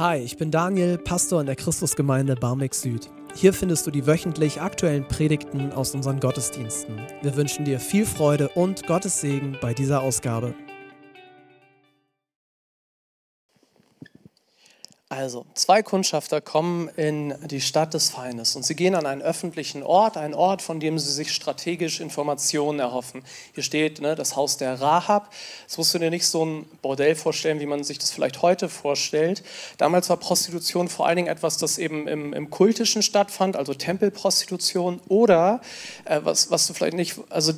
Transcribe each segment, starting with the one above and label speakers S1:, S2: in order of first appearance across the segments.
S1: Hi, ich bin Daniel, Pastor in der Christusgemeinde Barmbek Süd. Hier findest du die wöchentlich aktuellen Predigten aus unseren Gottesdiensten. Wir wünschen dir viel Freude und Gottes Segen bei dieser Ausgabe.
S2: Also, zwei Kundschafter kommen in die Stadt des Feindes und sie gehen an einen öffentlichen Ort, einen Ort, von dem sie sich strategisch Informationen erhoffen. Hier steht ne, das Haus der Rahab. Das musst du dir nicht so ein Bordell vorstellen, wie man sich das vielleicht heute vorstellt. Damals war Prostitution vor allen Dingen etwas, das eben im, im Kultischen stattfand, also Tempelprostitution oder äh, was, was du vielleicht nicht, also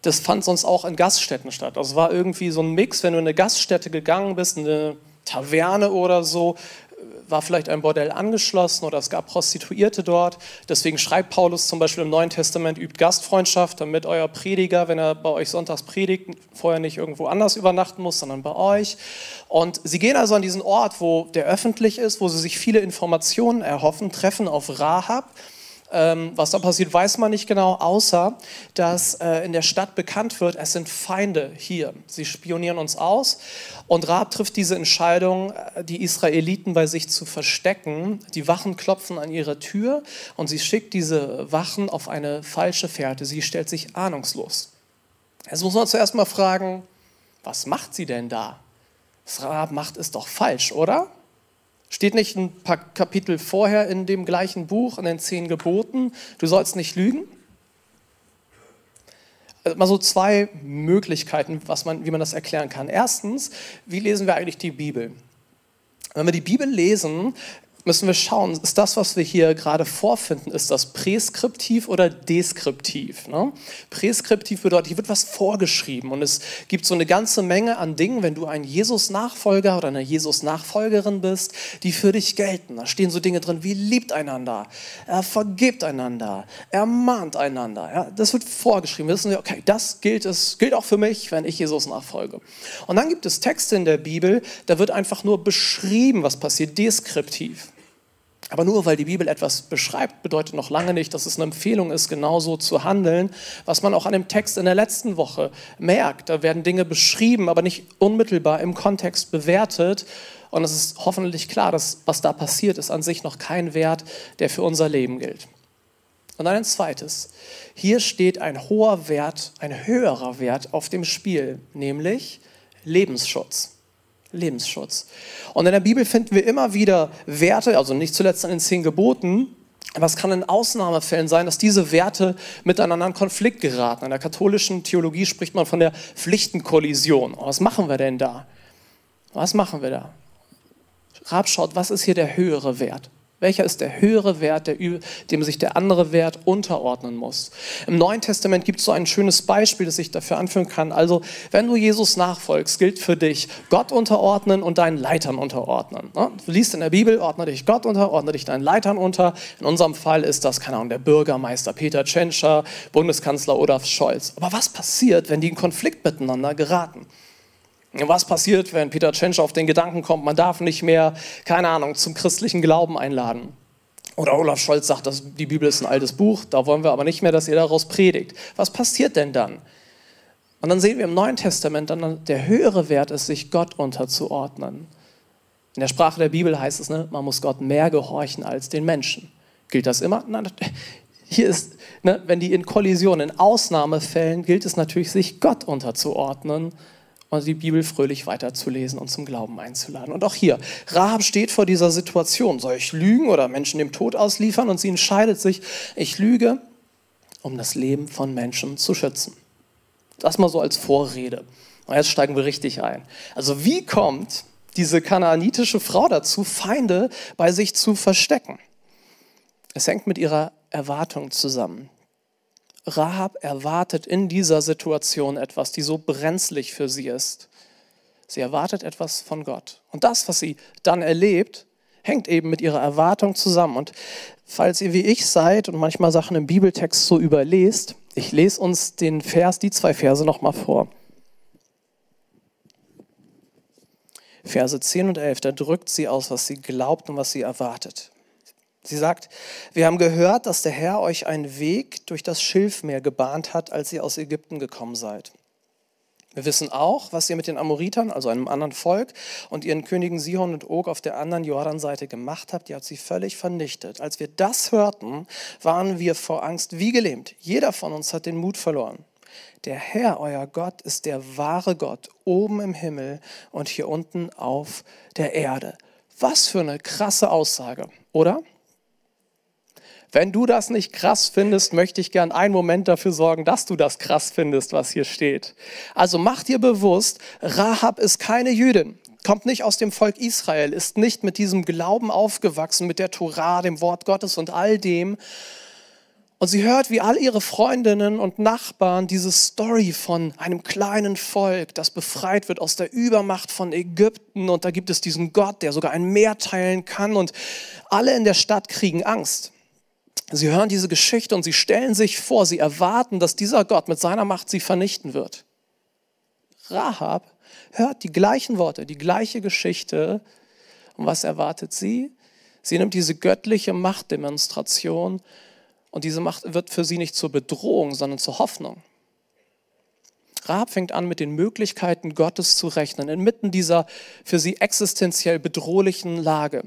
S2: das fand sonst auch in Gaststätten statt. Also war irgendwie so ein Mix, wenn du in eine Gaststätte gegangen bist, eine Taverne oder so, war vielleicht ein Bordell angeschlossen oder es gab Prostituierte dort. Deswegen schreibt Paulus zum Beispiel im Neuen Testament, übt Gastfreundschaft, damit euer Prediger, wenn er bei euch sonntags predigt, vorher nicht irgendwo anders übernachten muss, sondern bei euch. Und sie gehen also an diesen Ort, wo der öffentlich ist, wo sie sich viele Informationen erhoffen, treffen auf Rahab ähm, was da passiert, weiß man nicht genau, außer dass äh, in der Stadt bekannt wird, es sind Feinde hier. Sie spionieren uns aus. Und Raab trifft diese Entscheidung, äh, die Israeliten bei sich zu verstecken. Die Wachen klopfen an ihre Tür und sie schickt diese Wachen auf eine falsche Fährte. Sie stellt sich ahnungslos. Jetzt muss man zuerst mal fragen, was macht sie denn da? Was Raab macht, ist doch falsch, oder? Steht nicht ein paar Kapitel vorher in dem gleichen Buch, in den zehn Geboten, du sollst nicht lügen? Also mal so zwei Möglichkeiten, was man, wie man das erklären kann. Erstens, wie lesen wir eigentlich die Bibel? Wenn wir die Bibel lesen, müssen wir schauen, ist das, was wir hier gerade vorfinden, ist das präskriptiv oder deskriptiv? Ne? Präskriptiv bedeutet, hier wird was vorgeschrieben und es gibt so eine ganze Menge an Dingen, wenn du ein Jesus-Nachfolger oder eine Jesus-Nachfolgerin bist, die für dich gelten. Da stehen so Dinge drin wie liebt einander, er vergibt einander, er mahnt einander. Ja? Das wird vorgeschrieben. Wir wissen, okay, das gilt, es gilt auch für mich, wenn ich Jesus nachfolge. Und dann gibt es Texte in der Bibel, da wird einfach nur beschrieben, was passiert, deskriptiv. Aber nur weil die Bibel etwas beschreibt, bedeutet noch lange nicht, dass es eine Empfehlung ist, genauso zu handeln. Was man auch an dem Text in der letzten Woche merkt, da werden Dinge beschrieben, aber nicht unmittelbar im Kontext bewertet. Und es ist hoffentlich klar, dass was da passiert, ist an sich noch kein Wert, der für unser Leben gilt. Und dann ein zweites. Hier steht ein hoher Wert, ein höherer Wert auf dem Spiel, nämlich Lebensschutz. Lebensschutz. Und in der Bibel finden wir immer wieder Werte, also nicht zuletzt an den zehn Geboten, aber es kann in Ausnahmefällen sein, dass diese Werte miteinander in Konflikt geraten. In der katholischen Theologie spricht man von der Pflichtenkollision. Was machen wir denn da? Was machen wir da? Rab schaut, was ist hier der höhere Wert? Welcher ist der höhere Wert, der, dem sich der andere Wert unterordnen muss? Im Neuen Testament gibt es so ein schönes Beispiel, das ich dafür anführen kann. Also, wenn du Jesus nachfolgst, gilt für dich Gott unterordnen und deinen Leitern unterordnen. Ne? Du liest in der Bibel, ordne dich Gott unter, ordne dich deinen Leitern unter. In unserem Fall ist das, keine Ahnung, der Bürgermeister Peter Tschentscher, Bundeskanzler Olaf Scholz. Aber was passiert, wenn die in Konflikt miteinander geraten? Was passiert, wenn Peter Tschentscher auf den Gedanken kommt, man darf nicht mehr, keine Ahnung, zum christlichen Glauben einladen? Oder Olaf Scholz sagt, dass die Bibel ist ein altes Buch, da wollen wir aber nicht mehr, dass ihr daraus predigt. Was passiert denn dann? Und dann sehen wir im Neuen Testament, dann der höhere Wert ist, sich Gott unterzuordnen. In der Sprache der Bibel heißt es, ne, man muss Gott mehr gehorchen als den Menschen. Gilt das immer? Nein, hier ist, ne, wenn die in Kollision, in Ausnahmefällen, gilt es natürlich, sich Gott unterzuordnen und die Bibel fröhlich weiterzulesen und zum Glauben einzuladen. Und auch hier, Rahab steht vor dieser Situation. Soll ich lügen oder Menschen dem Tod ausliefern? Und sie entscheidet sich, ich lüge, um das Leben von Menschen zu schützen. Das mal so als Vorrede. Und jetzt steigen wir richtig ein. Also wie kommt diese kanaanitische Frau dazu, Feinde bei sich zu verstecken? Es hängt mit ihrer Erwartung zusammen. Rahab erwartet in dieser Situation etwas, die so brenzlig für sie ist. Sie erwartet etwas von Gott. Und das, was sie dann erlebt, hängt eben mit ihrer Erwartung zusammen. Und falls ihr wie ich seid und manchmal Sachen im Bibeltext so überlest, ich lese uns den Vers, die zwei Verse nochmal vor. Verse 10 und 11, da drückt sie aus, was sie glaubt und was sie erwartet. Sie sagt, wir haben gehört, dass der Herr euch einen Weg durch das Schilfmeer gebahnt hat, als ihr aus Ägypten gekommen seid. Wir wissen auch, was ihr mit den Amoritern, also einem anderen Volk, und ihren Königen Sihon und Og auf der anderen Jordanseite gemacht habt. Ihr habt sie völlig vernichtet. Als wir das hörten, waren wir vor Angst wie gelähmt. Jeder von uns hat den Mut verloren. Der Herr, euer Gott, ist der wahre Gott oben im Himmel und hier unten auf der Erde. Was für eine krasse Aussage, oder? Wenn du das nicht krass findest, möchte ich gern einen Moment dafür sorgen, dass du das krass findest, was hier steht. Also mach dir bewusst, Rahab ist keine Jüdin, kommt nicht aus dem Volk Israel, ist nicht mit diesem Glauben aufgewachsen, mit der Torah, dem Wort Gottes und all dem. Und sie hört, wie all ihre Freundinnen und Nachbarn diese Story von einem kleinen Volk, das befreit wird aus der Übermacht von Ägypten. Und da gibt es diesen Gott, der sogar ein Meer teilen kann. Und alle in der Stadt kriegen Angst. Sie hören diese Geschichte und sie stellen sich vor, sie erwarten, dass dieser Gott mit seiner Macht sie vernichten wird. Rahab hört die gleichen Worte, die gleiche Geschichte. Und was erwartet sie? Sie nimmt diese göttliche Machtdemonstration und diese Macht wird für sie nicht zur Bedrohung, sondern zur Hoffnung. Rahab fängt an, mit den Möglichkeiten Gottes zu rechnen, inmitten dieser für sie existenziell bedrohlichen Lage.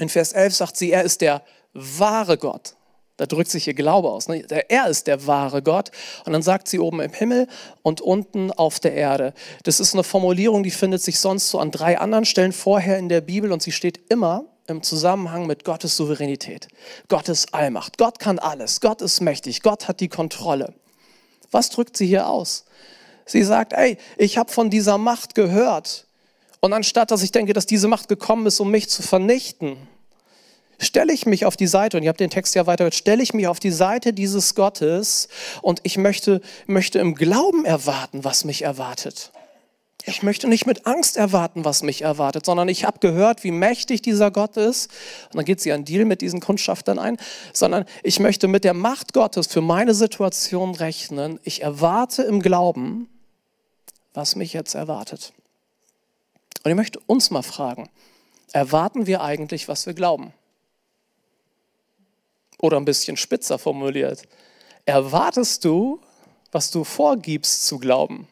S2: In Vers 11 sagt sie, er ist der wahre Gott. Da drückt sich ihr Glaube aus. Ne? Er ist der wahre Gott. Und dann sagt sie oben im Himmel und unten auf der Erde. Das ist eine Formulierung, die findet sich sonst so an drei anderen Stellen vorher in der Bibel und sie steht immer im Zusammenhang mit Gottes Souveränität, Gottes Allmacht. Gott kann alles, Gott ist mächtig, Gott hat die Kontrolle. Was drückt sie hier aus? Sie sagt, ey, ich habe von dieser Macht gehört. Und anstatt dass ich denke, dass diese Macht gekommen ist, um mich zu vernichten, stelle ich mich auf die Seite, und ihr habt den Text ja weiter, stelle ich mich auf die Seite dieses Gottes und ich möchte, möchte im Glauben erwarten, was mich erwartet. Ich möchte nicht mit Angst erwarten, was mich erwartet, sondern ich habe gehört, wie mächtig dieser Gott ist. Und dann geht sie einen Deal mit diesen Kundschaftern ein, sondern ich möchte mit der Macht Gottes für meine Situation rechnen. Ich erwarte im Glauben, was mich jetzt erwartet. Und ich möchte uns mal fragen, erwarten wir eigentlich, was wir glauben? Oder ein bisschen spitzer formuliert, erwartest du, was du vorgibst zu glauben?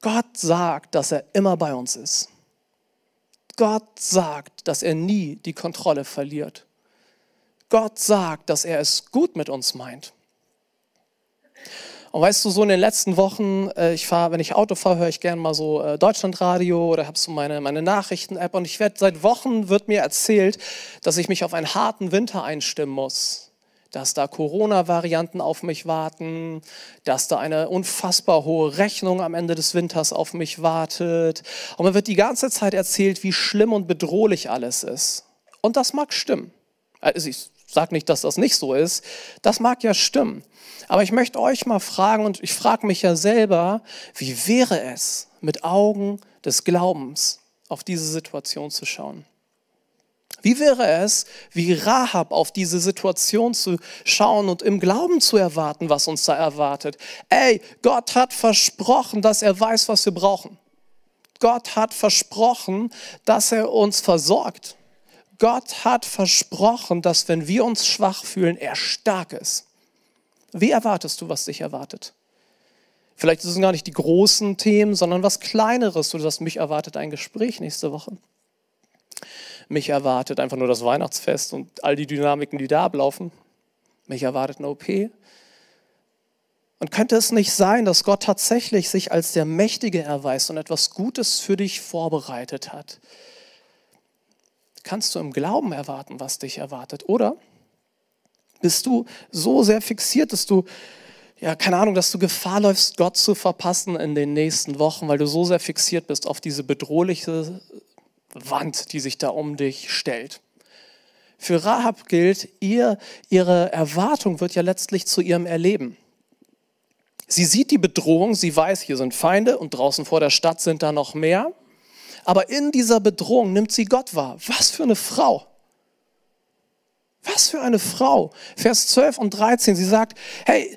S2: Gott sagt, dass er immer bei uns ist. Gott sagt, dass er nie die Kontrolle verliert. Gott sagt, dass er es gut mit uns meint. Und weißt du, so in den letzten Wochen, äh, ich fahre, wenn ich Auto fahre, höre ich gerne mal so äh, Deutschlandradio oder habe so meine, meine Nachrichten-App und ich werde seit Wochen wird mir erzählt, dass ich mich auf einen harten Winter einstimmen muss dass da Corona-Varianten auf mich warten, dass da eine unfassbar hohe Rechnung am Ende des Winters auf mich wartet. Und mir wird die ganze Zeit erzählt, wie schlimm und bedrohlich alles ist. Und das mag stimmen. Also ich sage nicht, dass das nicht so ist. Das mag ja stimmen. Aber ich möchte euch mal fragen, und ich frage mich ja selber, wie wäre es, mit Augen des Glaubens auf diese Situation zu schauen? Wie wäre es, wie Rahab auf diese Situation zu schauen und im Glauben zu erwarten, was uns da erwartet? Ey, Gott hat versprochen, dass er weiß, was wir brauchen. Gott hat versprochen, dass er uns versorgt. Gott hat versprochen, dass wenn wir uns schwach fühlen, er stark ist. Wie erwartest du, was dich erwartet? Vielleicht sind es gar nicht die großen Themen, sondern was Kleineres. Du sagst, mich erwartet ein Gespräch nächste Woche. Mich erwartet einfach nur das Weihnachtsfest und all die Dynamiken, die da ablaufen. Mich erwartet eine OP. Und könnte es nicht sein, dass Gott tatsächlich sich als der Mächtige erweist und etwas Gutes für dich vorbereitet hat? Kannst du im Glauben erwarten, was dich erwartet? Oder bist du so sehr fixiert, dass du, ja, keine Ahnung, dass du Gefahr läufst, Gott zu verpassen in den nächsten Wochen, weil du so sehr fixiert bist auf diese bedrohliche Wand, die sich da um dich stellt. Für Rahab gilt, ihr, ihre Erwartung wird ja letztlich zu ihrem Erleben. Sie sieht die Bedrohung, sie weiß, hier sind Feinde und draußen vor der Stadt sind da noch mehr. Aber in dieser Bedrohung nimmt sie Gott wahr. Was für eine Frau. Was für eine Frau. Vers 12 und 13, sie sagt, hey,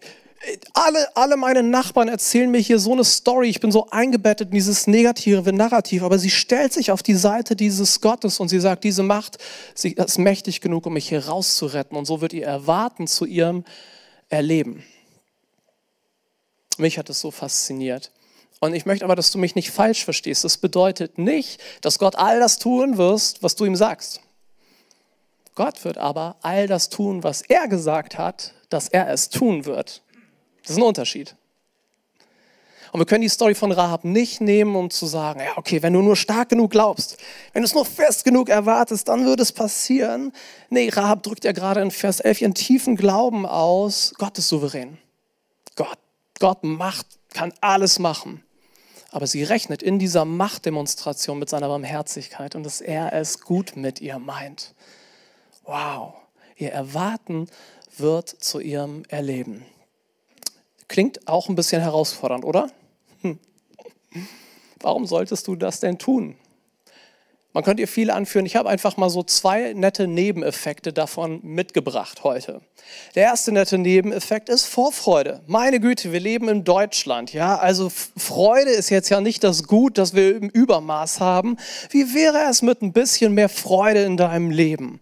S2: alle, alle meine Nachbarn erzählen mir hier so eine Story, ich bin so eingebettet in dieses negative Narrativ, aber sie stellt sich auf die Seite dieses Gottes und sie sagt, diese Macht, sie ist mächtig genug, um mich hier rauszuretten und so wird ihr Erwarten zu ihrem Erleben. Mich hat es so fasziniert. Und ich möchte aber, dass du mich nicht falsch verstehst. Das bedeutet nicht, dass Gott all das tun wirst, was du ihm sagst. Gott wird aber all das tun, was er gesagt hat, dass er es tun wird. Das ist ein Unterschied. Und wir können die Story von Rahab nicht nehmen, um zu sagen, ja, okay, wenn du nur stark genug glaubst, wenn du es nur fest genug erwartest, dann wird es passieren. Nee, Rahab drückt ja gerade in Vers 11 ihren tiefen Glauben aus. Gott ist souverän. Gott, Gott macht, kann alles machen. Aber sie rechnet in dieser Machtdemonstration mit seiner Barmherzigkeit und dass er es gut mit ihr meint. Wow, ihr Erwarten wird zu ihrem Erleben. Klingt auch ein bisschen herausfordernd, oder? Hm. Warum solltest du das denn tun? Man könnte ihr viele anführen. Ich habe einfach mal so zwei nette Nebeneffekte davon mitgebracht heute. Der erste nette Nebeneffekt ist Vorfreude. Meine Güte, wir leben in Deutschland, ja? Also Freude ist jetzt ja nicht das Gut, das wir im Übermaß haben. Wie wäre es mit ein bisschen mehr Freude in deinem Leben?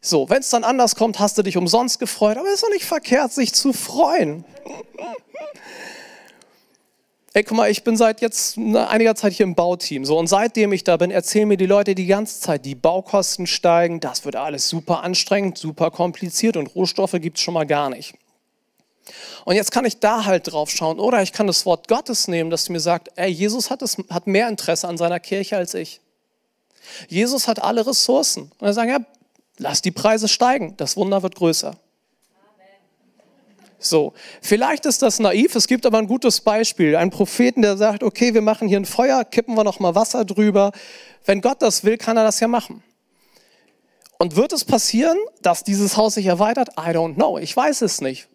S2: So, wenn es dann anders kommt, hast du dich umsonst gefreut, aber es ist doch nicht verkehrt, sich zu freuen. Ey, guck mal, ich bin seit jetzt einiger Zeit hier im Bauteam. So, und seitdem ich da bin, erzählen mir die Leute die ganze Zeit, die Baukosten steigen, das wird alles super anstrengend, super kompliziert und Rohstoffe gibt es schon mal gar nicht. Und jetzt kann ich da halt drauf schauen. Oder ich kann das Wort Gottes nehmen, das mir sagt, ey, Jesus hat, es, hat mehr Interesse an seiner Kirche als ich. Jesus hat alle Ressourcen. Und er sagt, ja, Lass die Preise steigen, das Wunder wird größer. So, vielleicht ist das naiv, es gibt aber ein gutes Beispiel. Ein Propheten, der sagt, okay, wir machen hier ein Feuer, kippen wir noch mal Wasser drüber. Wenn Gott das will, kann er das ja machen. Und wird es passieren, dass dieses Haus sich erweitert? I don't know, ich weiß es nicht.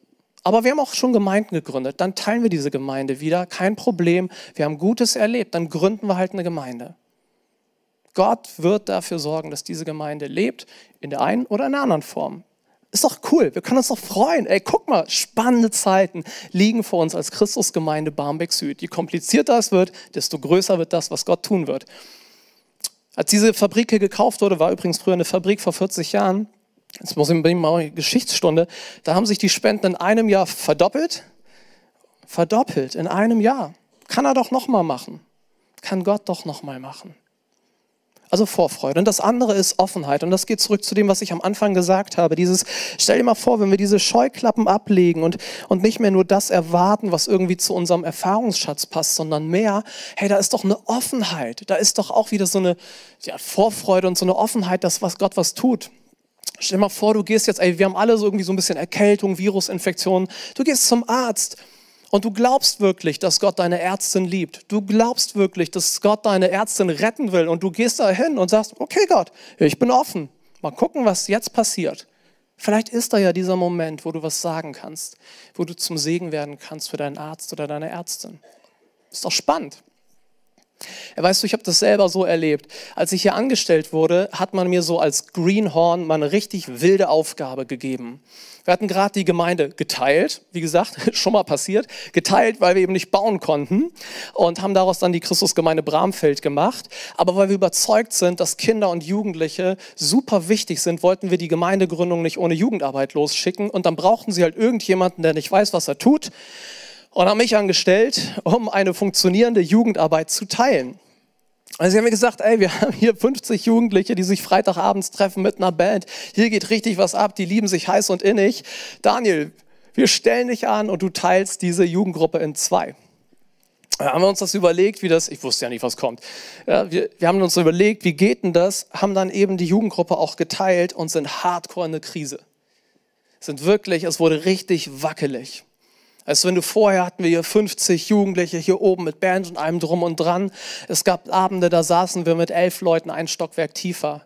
S2: Aber wir haben auch schon Gemeinden gegründet. Dann teilen wir diese Gemeinde wieder, kein Problem. Wir haben Gutes erlebt, dann gründen wir halt eine Gemeinde. Gott wird dafür sorgen, dass diese Gemeinde lebt, in der einen oder in der anderen Form. Ist doch cool, wir können uns doch freuen. Ey, guck mal, spannende Zeiten liegen vor uns als Christusgemeinde Barmbek Süd. Je komplizierter es wird, desto größer wird das, was Gott tun wird. Als diese Fabrik hier gekauft wurde, war übrigens früher eine Fabrik vor 40 Jahren, jetzt muss ich mal eine Geschichtsstunde, da haben sich die Spenden in einem Jahr verdoppelt. Verdoppelt in einem Jahr. Kann er doch nochmal machen. Kann Gott doch nochmal machen. Also Vorfreude. Und das andere ist Offenheit. Und das geht zurück zu dem, was ich am Anfang gesagt habe. Dieses, stell dir mal vor, wenn wir diese Scheuklappen ablegen und, und nicht mehr nur das erwarten, was irgendwie zu unserem Erfahrungsschatz passt, sondern mehr, hey, da ist doch eine Offenheit. Da ist doch auch wieder so eine ja, Vorfreude und so eine Offenheit, dass was Gott was tut. Stell dir mal vor, du gehst jetzt, ey, wir haben alle so irgendwie so ein bisschen Erkältung, Virusinfektionen. Du gehst zum Arzt und du glaubst wirklich, dass Gott deine Ärztin liebt. Du glaubst wirklich, dass Gott deine Ärztin retten will. Und du gehst da hin und sagst, okay Gott, ich bin offen. Mal gucken, was jetzt passiert. Vielleicht ist da ja dieser Moment, wo du was sagen kannst, wo du zum Segen werden kannst für deinen Arzt oder deine Ärztin. Ist doch spannend. Weißt du, ich habe das selber so erlebt. Als ich hier angestellt wurde, hat man mir so als Greenhorn mal eine richtig wilde Aufgabe gegeben. Wir hatten gerade die Gemeinde geteilt, wie gesagt, schon mal passiert, geteilt, weil wir eben nicht bauen konnten und haben daraus dann die Christusgemeinde Bramfeld gemacht. Aber weil wir überzeugt sind, dass Kinder und Jugendliche super wichtig sind, wollten wir die Gemeindegründung nicht ohne Jugendarbeit losschicken und dann brauchten sie halt irgendjemanden, der nicht weiß, was er tut und haben mich angestellt, um eine funktionierende Jugendarbeit zu teilen. Also sie haben mir gesagt, ey, wir haben hier 50 Jugendliche, die sich Freitagabends treffen mit einer Band. Hier geht richtig was ab, die lieben sich heiß und innig. Daniel, wir stellen dich an und du teilst diese Jugendgruppe in zwei. Da haben wir uns das überlegt, wie das, ich wusste ja nicht, was kommt. Ja, wir, wir haben uns überlegt, wie geht denn das, haben dann eben die Jugendgruppe auch geteilt und sind hardcore in eine Krise. Sind wirklich, es wurde richtig wackelig. Also wenn du vorher hatten wir hier 50 Jugendliche hier oben mit Band und allem drum und dran. Es gab Abende, da saßen wir mit elf Leuten ein Stockwerk tiefer.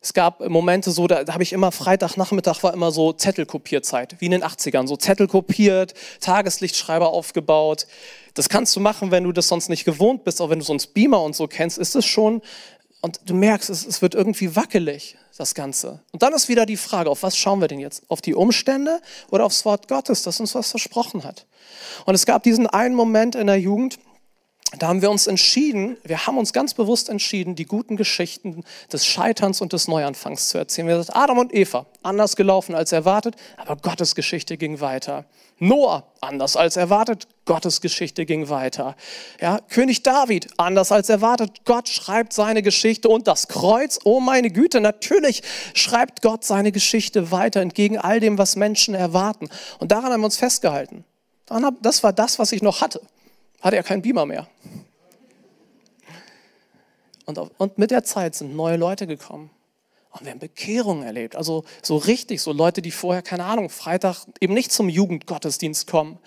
S2: Es gab Momente so, da, da habe ich immer Freitagnachmittag war immer so Zettelkopierzeit, wie in den 80ern, so Zettel kopiert, Tageslichtschreiber aufgebaut. Das kannst du machen, wenn du das sonst nicht gewohnt bist, auch wenn du sonst Beamer und so kennst, ist es schon und du merkst, es, es wird irgendwie wackelig, das Ganze. Und dann ist wieder die Frage, auf was schauen wir denn jetzt? Auf die Umstände oder aufs Wort Gottes, das uns was versprochen hat? Und es gab diesen einen Moment in der Jugend, da haben wir uns entschieden, wir haben uns ganz bewusst entschieden, die guten Geschichten des Scheiterns und des Neuanfangs zu erzählen. Wir haben gesagt, Adam und Eva, anders gelaufen als erwartet, aber Gottes Geschichte ging weiter. Noah, anders als erwartet, Gottes Geschichte ging weiter. Ja, König David, anders als erwartet, Gott schreibt seine Geschichte und das Kreuz, oh meine Güte, natürlich schreibt Gott seine Geschichte weiter entgegen all dem, was Menschen erwarten. Und daran haben wir uns festgehalten. Das war das, was ich noch hatte hatte er keinen Beamer mehr. Und, und mit der Zeit sind neue Leute gekommen. Und wir haben Bekehrungen erlebt. Also so richtig, so Leute, die vorher, keine Ahnung, Freitag eben nicht zum Jugendgottesdienst kommen.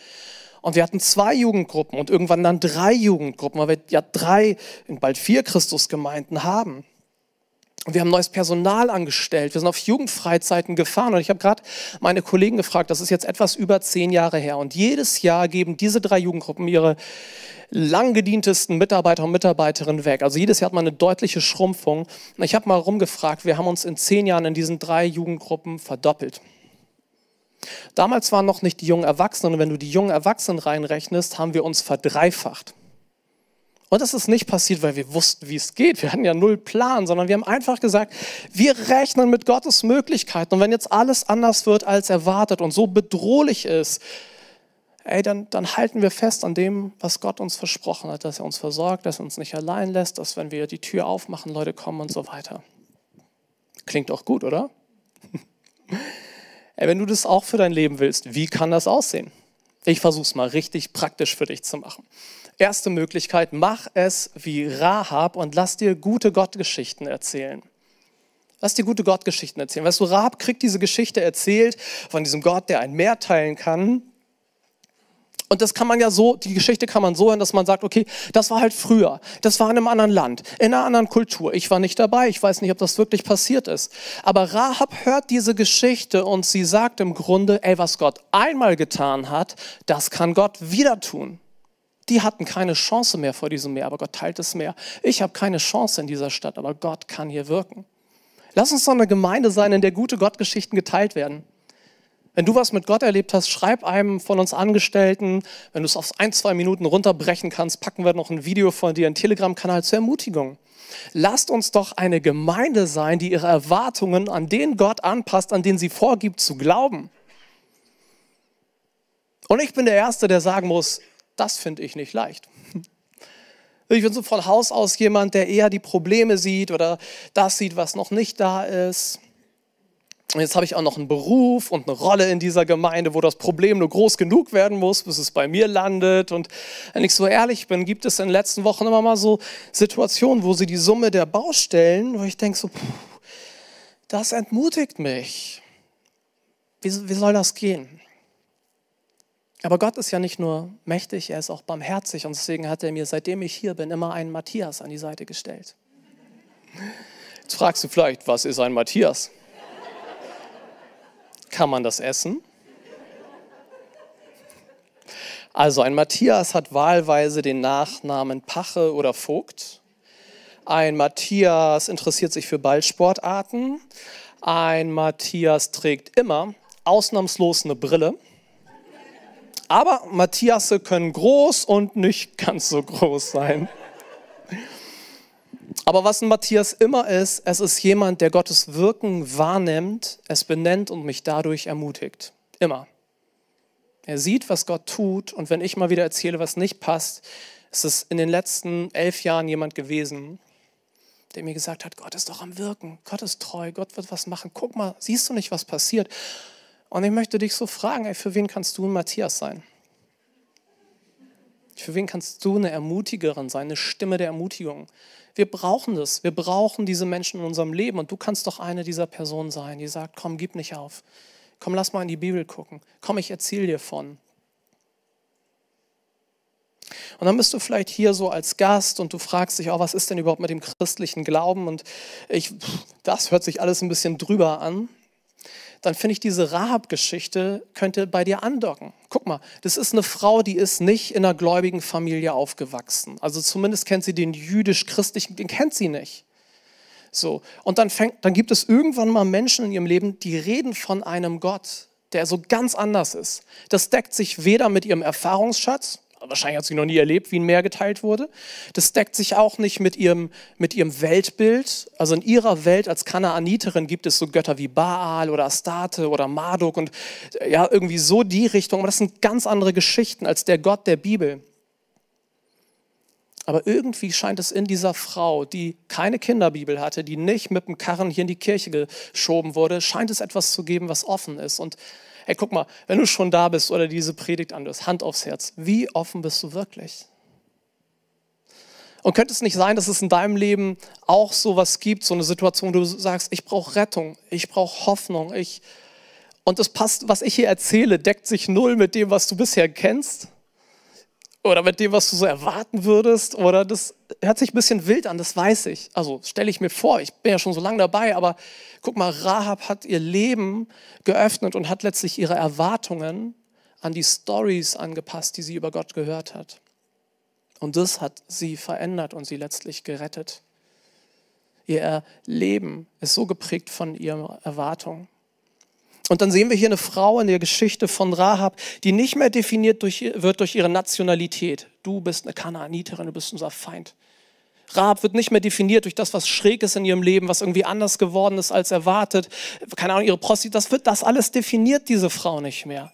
S2: Und wir hatten zwei Jugendgruppen und irgendwann dann drei Jugendgruppen, weil wir ja drei, bald vier Christusgemeinden haben. Und wir haben neues Personal angestellt. Wir sind auf Jugendfreizeiten gefahren. Und ich habe gerade meine Kollegen gefragt, das ist jetzt etwas über zehn Jahre her. Und jedes Jahr geben diese drei Jugendgruppen ihre langgedientesten Mitarbeiter und Mitarbeiterinnen weg. Also jedes Jahr hat man eine deutliche Schrumpfung. Und ich habe mal rumgefragt, wir haben uns in zehn Jahren in diesen drei Jugendgruppen verdoppelt. Damals waren noch nicht die jungen Erwachsenen. Und wenn du die jungen Erwachsenen reinrechnest, haben wir uns verdreifacht. Und das ist nicht passiert, weil wir wussten, wie es geht. Wir hatten ja null Plan, sondern wir haben einfach gesagt, wir rechnen mit Gottes Möglichkeiten. Und wenn jetzt alles anders wird als erwartet und so bedrohlich ist, ey, dann, dann halten wir fest an dem, was Gott uns versprochen hat, dass er uns versorgt, dass er uns nicht allein lässt, dass wenn wir die Tür aufmachen, Leute kommen und so weiter. Klingt auch gut, oder? ey, wenn du das auch für dein Leben willst, wie kann das aussehen? Ich versuche es mal richtig praktisch für dich zu machen. Erste Möglichkeit, mach es wie Rahab und lass dir gute Gottgeschichten erzählen. Lass dir gute Gottgeschichten erzählen. Weißt du, Rahab kriegt diese Geschichte erzählt von diesem Gott, der ein Meer teilen kann. Und das kann man ja so, die Geschichte kann man so hören, dass man sagt, okay, das war halt früher, das war in einem anderen Land, in einer anderen Kultur. Ich war nicht dabei, ich weiß nicht, ob das wirklich passiert ist. Aber Rahab hört diese Geschichte und sie sagt im Grunde, ey, was Gott einmal getan hat, das kann Gott wieder tun. Die hatten keine Chance mehr vor diesem Meer, aber Gott teilt das Meer. Ich habe keine Chance in dieser Stadt, aber Gott kann hier wirken. Lass uns doch eine Gemeinde sein, in der gute Gottgeschichten geteilt werden. Wenn du was mit Gott erlebt hast, schreib einem von uns Angestellten. Wenn du es auf ein, zwei Minuten runterbrechen kannst, packen wir noch ein Video von dir, einen Telegram-Kanal zur Ermutigung. Lasst uns doch eine Gemeinde sein, die ihre Erwartungen an den Gott anpasst, an den sie vorgibt zu glauben. Und ich bin der Erste, der sagen muss, das finde ich nicht leicht. Ich bin so von Haus aus jemand, der eher die Probleme sieht oder das sieht, was noch nicht da ist. Und jetzt habe ich auch noch einen Beruf und eine Rolle in dieser Gemeinde, wo das Problem nur groß genug werden muss, bis es bei mir landet. Und wenn ich so ehrlich bin, gibt es in den letzten Wochen immer mal so Situationen, wo sie die Summe der Baustellen, wo ich denke so, das entmutigt mich. Wie, wie soll das gehen? Aber Gott ist ja nicht nur mächtig, er ist auch barmherzig und deswegen hat er mir, seitdem ich hier bin, immer einen Matthias an die Seite gestellt. Jetzt fragst du vielleicht, was ist ein Matthias? Kann man das essen? Also ein Matthias hat wahlweise den Nachnamen Pache oder Vogt. Ein Matthias interessiert sich für Ballsportarten. Ein Matthias trägt immer ausnahmslos eine Brille. Aber Matthiasse können groß und nicht ganz so groß sein. Aber was ein Matthias immer ist, es ist jemand, der Gottes Wirken wahrnimmt, es benennt und mich dadurch ermutigt. Immer. Er sieht, was Gott tut und wenn ich mal wieder erzähle, was nicht passt, ist es in den letzten elf Jahren jemand gewesen, der mir gesagt hat, Gott ist doch am Wirken, Gott ist treu, Gott wird was machen. Guck mal, siehst du nicht, was passiert? Und ich möchte dich so fragen, ey, für wen kannst du ein Matthias sein? Für wen kannst du eine Ermutigerin sein, eine Stimme der Ermutigung? Wir brauchen das. Wir brauchen diese Menschen in unserem Leben. Und du kannst doch eine dieser Personen sein, die sagt, komm, gib nicht auf. Komm, lass mal in die Bibel gucken. Komm, ich erzähle dir von. Und dann bist du vielleicht hier so als Gast und du fragst dich, oh, was ist denn überhaupt mit dem christlichen Glauben? Und ich, das hört sich alles ein bisschen drüber an dann finde ich diese Rahab-Geschichte könnte bei dir andocken. Guck mal, das ist eine Frau, die ist nicht in einer gläubigen Familie aufgewachsen. Also zumindest kennt sie den jüdisch-christlichen, den kennt sie nicht. So, und dann, fängt, dann gibt es irgendwann mal Menschen in ihrem Leben, die reden von einem Gott, der so ganz anders ist. Das deckt sich weder mit ihrem Erfahrungsschatz, wahrscheinlich hat sie noch nie erlebt, wie ein Meer geteilt wurde. Das deckt sich auch nicht mit ihrem, mit ihrem Weltbild. Also in ihrer Welt als Kanaaniterin gibt es so Götter wie Baal oder Astarte oder Marduk und ja, irgendwie so die Richtung. Aber das sind ganz andere Geschichten als der Gott der Bibel. Aber irgendwie scheint es in dieser Frau, die keine Kinderbibel hatte, die nicht mit dem Karren hier in die Kirche geschoben wurde, scheint es etwas zu geben, was offen ist. Und hey, guck mal, wenn du schon da bist oder diese Predigt anhörst, Hand aufs Herz, wie offen bist du wirklich? Und könnte es nicht sein, dass es in deinem Leben auch so was gibt, so eine Situation, wo du sagst, ich brauche Rettung, ich brauche Hoffnung, ich und das passt, was ich hier erzähle, deckt sich null mit dem, was du bisher kennst oder mit dem, was du so erwarten würdest. Oder das hört sich ein bisschen wild an, das weiß ich. Also stelle ich mir vor, ich bin ja schon so lange dabei, aber guck mal, Rahab hat ihr Leben geöffnet und hat letztlich ihre Erwartungen an die Stories angepasst, die sie über Gott gehört hat. Und das hat sie verändert und sie letztlich gerettet. Ihr Leben ist so geprägt von ihren Erwartungen. Und dann sehen wir hier eine Frau in der Geschichte von Rahab, die nicht mehr definiert durch, wird durch ihre Nationalität. Du bist eine Kanaaniterin, du bist unser Feind. Rahab wird nicht mehr definiert durch das, was schräg ist in ihrem Leben, was irgendwie anders geworden ist als erwartet. Keine Ahnung, ihre Prosti, das wird das alles definiert diese Frau nicht mehr.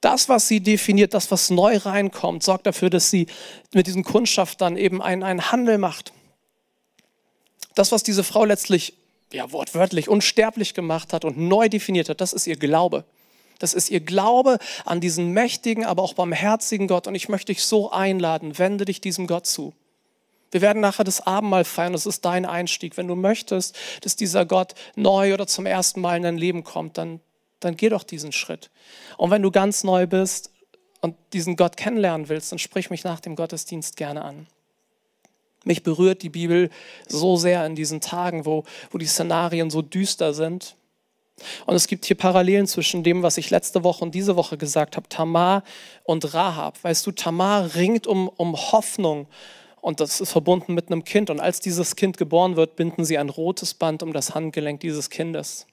S2: Das, was sie definiert, das, was neu reinkommt, sorgt dafür, dass sie mit diesem Kundschaft dann eben einen, einen Handel macht. Das, was diese Frau letztlich ja, wortwörtlich unsterblich gemacht hat und neu definiert hat, das ist ihr Glaube. Das ist ihr Glaube an diesen mächtigen, aber auch barmherzigen Gott. Und ich möchte dich so einladen, wende dich diesem Gott zu. Wir werden nachher das Abendmahl feiern, das ist dein Einstieg. Wenn du möchtest, dass dieser Gott neu oder zum ersten Mal in dein Leben kommt, dann, dann geh doch diesen Schritt. Und wenn du ganz neu bist und diesen Gott kennenlernen willst, dann sprich mich nach dem Gottesdienst gerne an. Mich berührt die Bibel so sehr in diesen Tagen, wo, wo die Szenarien so düster sind. Und es gibt hier Parallelen zwischen dem, was ich letzte Woche und diese Woche gesagt habe, Tamar und Rahab. Weißt du, Tamar ringt um, um Hoffnung und das ist verbunden mit einem Kind. Und als dieses Kind geboren wird, binden sie ein rotes Band um das Handgelenk dieses Kindes.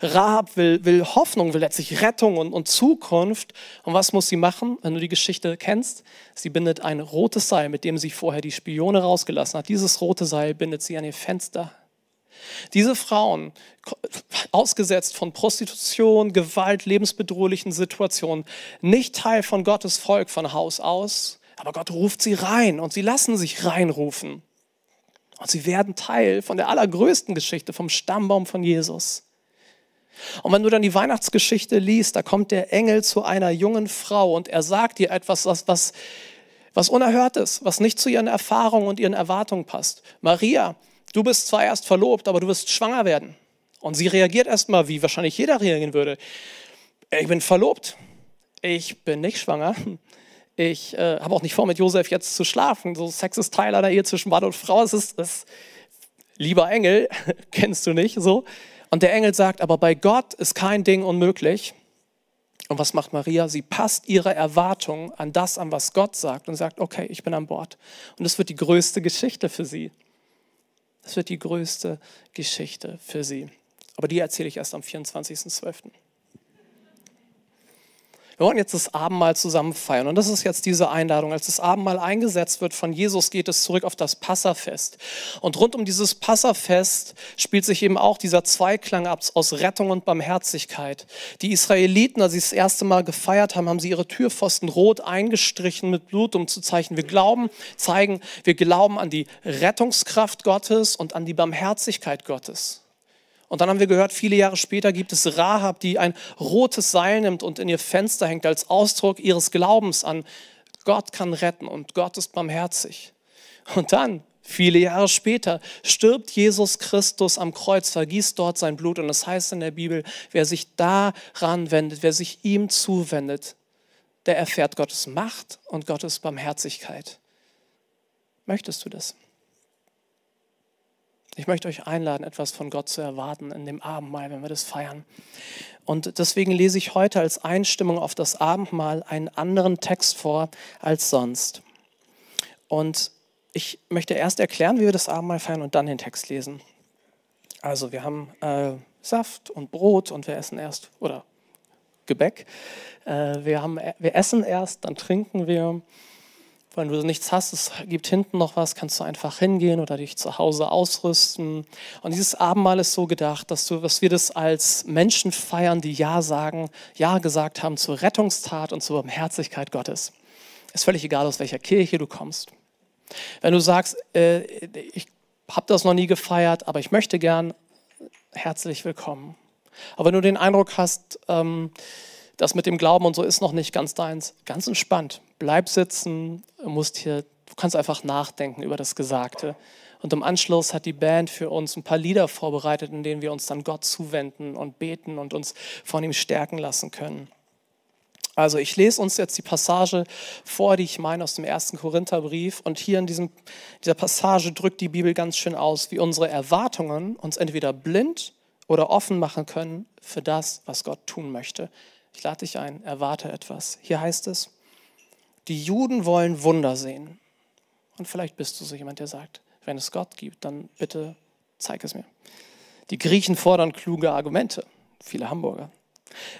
S2: Rahab will, will Hoffnung, will letztlich Rettung und, und Zukunft. Und was muss sie machen, wenn du die Geschichte kennst? Sie bindet ein rotes Seil, mit dem sie vorher die Spione rausgelassen hat. Dieses rote Seil bindet sie an ihr Fenster. Diese Frauen, ausgesetzt von Prostitution, Gewalt, lebensbedrohlichen Situationen, nicht Teil von Gottes Volk von Haus aus, aber Gott ruft sie rein und sie lassen sich reinrufen. Und sie werden Teil von der allergrößten Geschichte, vom Stammbaum von Jesus. Und wenn du dann die Weihnachtsgeschichte liest, da kommt der Engel zu einer jungen Frau und er sagt ihr etwas, was, was, was unerhört ist, was nicht zu ihren Erfahrungen und ihren Erwartungen passt. Maria, du bist zwar erst verlobt, aber du wirst schwanger werden. Und sie reagiert erstmal, wie wahrscheinlich jeder reagieren würde. Ich bin verlobt. Ich bin nicht schwanger. Ich äh, habe auch nicht vor, mit Josef jetzt zu schlafen. So Sex ist Teil einer Ehe zwischen Mann und Frau. Es ist, es, lieber Engel, kennst du nicht so. Und der Engel sagt, aber bei Gott ist kein Ding unmöglich. Und was macht Maria? Sie passt ihre Erwartungen an das, an was Gott sagt und sagt, okay, ich bin an Bord. Und das wird die größte Geschichte für sie. Das wird die größte Geschichte für sie. Aber die erzähle ich erst am 24.12. Wir wollen jetzt das Abendmahl zusammen feiern. Und das ist jetzt diese Einladung. Als das Abendmahl eingesetzt wird von Jesus, geht es zurück auf das Passafest. Und rund um dieses Passafest spielt sich eben auch dieser Zweiklang ab aus Rettung und Barmherzigkeit. Die Israeliten, als sie das erste Mal gefeiert haben, haben sie ihre Türpfosten rot eingestrichen mit Blut, um zu zeichnen, wir glauben, zeigen, wir glauben an die Rettungskraft Gottes und an die Barmherzigkeit Gottes. Und dann haben wir gehört, viele Jahre später gibt es Rahab, die ein rotes Seil nimmt und in ihr Fenster hängt als Ausdruck ihres Glaubens an Gott kann retten und Gott ist barmherzig. Und dann, viele Jahre später, stirbt Jesus Christus am Kreuz, vergießt dort sein Blut. Und das heißt in der Bibel, wer sich daran wendet, wer sich ihm zuwendet, der erfährt Gottes Macht und Gottes Barmherzigkeit. Möchtest du das? Ich möchte euch einladen, etwas von Gott zu erwarten in dem Abendmahl, wenn wir das feiern. Und deswegen lese ich heute als Einstimmung auf das Abendmahl einen anderen Text vor als sonst. Und ich möchte erst erklären, wie wir das Abendmahl feiern und dann den Text lesen. Also wir haben äh, Saft und Brot und wir essen erst, oder Gebäck. Äh, wir, haben, wir essen erst, dann trinken wir. Wenn du nichts hast, es gibt hinten noch was, kannst du einfach hingehen oder dich zu Hause ausrüsten. Und dieses Abendmahl ist so gedacht, dass, du, dass wir das als Menschen feiern, die Ja sagen, Ja gesagt haben zur Rettungstat und zur Barmherzigkeit Gottes. Ist völlig egal, aus welcher Kirche du kommst. Wenn du sagst, äh, ich habe das noch nie gefeiert, aber ich möchte gern, herzlich willkommen. Aber wenn du den Eindruck hast, ähm, das mit dem Glauben und so ist noch nicht ganz deins, ganz entspannt. Bleib sitzen, musst hier, du kannst einfach nachdenken über das Gesagte. Und im Anschluss hat die Band für uns ein paar Lieder vorbereitet, in denen wir uns dann Gott zuwenden und beten und uns von ihm stärken lassen können. Also ich lese uns jetzt die Passage vor, die ich meine aus dem ersten Korintherbrief. Und hier in diesem, dieser Passage drückt die Bibel ganz schön aus, wie unsere Erwartungen uns entweder blind oder offen machen können für das, was Gott tun möchte. Ich lade dich ein, erwarte etwas. Hier heißt es, die Juden wollen Wunder sehen. Und vielleicht bist du so jemand, der sagt, wenn es Gott gibt, dann bitte zeig es mir. Die Griechen fordern kluge Argumente, viele Hamburger.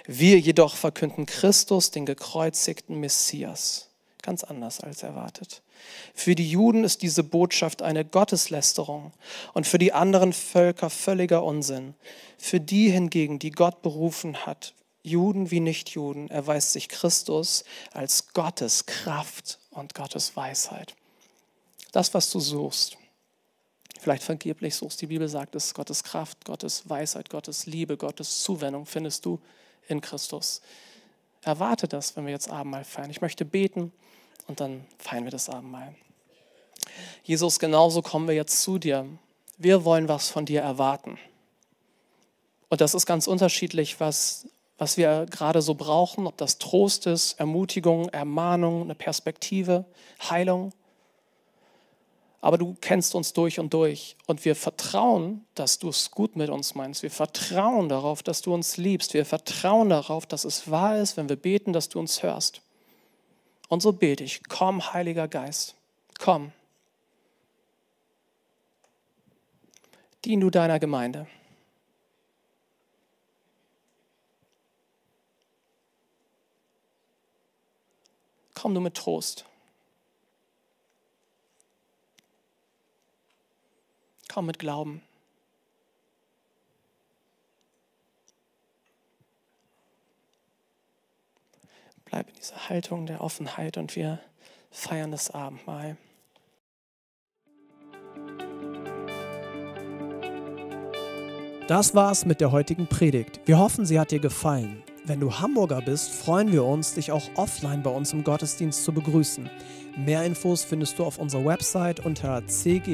S2: Wir jedoch verkünden Christus, den gekreuzigten Messias. Ganz anders als erwartet. Für die Juden ist diese Botschaft eine Gotteslästerung und für die anderen Völker völliger Unsinn. Für die hingegen, die Gott berufen hat, Juden wie Nichtjuden, erweist sich Christus als Gottes Kraft und Gottes Weisheit. Das, was du suchst, vielleicht vergeblich suchst, die Bibel sagt es, Gottes Kraft, Gottes Weisheit, Gottes Liebe, Gottes Zuwendung findest du in Christus. Erwarte das, wenn wir jetzt Abendmahl feiern. Ich möchte beten und dann feiern wir das Abendmahl. Jesus, genauso kommen wir jetzt zu dir. Wir wollen was von dir erwarten. Und das ist ganz unterschiedlich, was, was wir gerade so brauchen, ob das Trost ist, Ermutigung, Ermahnung, eine Perspektive, Heilung aber du kennst uns durch und durch. Und wir vertrauen, dass du es gut mit uns meinst. Wir vertrauen darauf, dass du uns liebst. Wir vertrauen darauf, dass es wahr ist, wenn wir beten, dass du uns hörst. Und so bete ich, komm, Heiliger Geist, komm. Dien du deiner Gemeinde. Komm du mit Trost. Komm mit Glauben. Bleib in dieser Haltung der Offenheit und wir feiern das Abendmahl.
S1: Das war's mit der heutigen Predigt. Wir hoffen, sie hat dir gefallen. Wenn du Hamburger bist, freuen wir uns, dich auch offline bei uns im Gottesdienst zu begrüßen. Mehr Infos findest du auf unserer Website unter cghh-bs.de.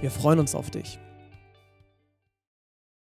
S1: Wir freuen uns auf dich.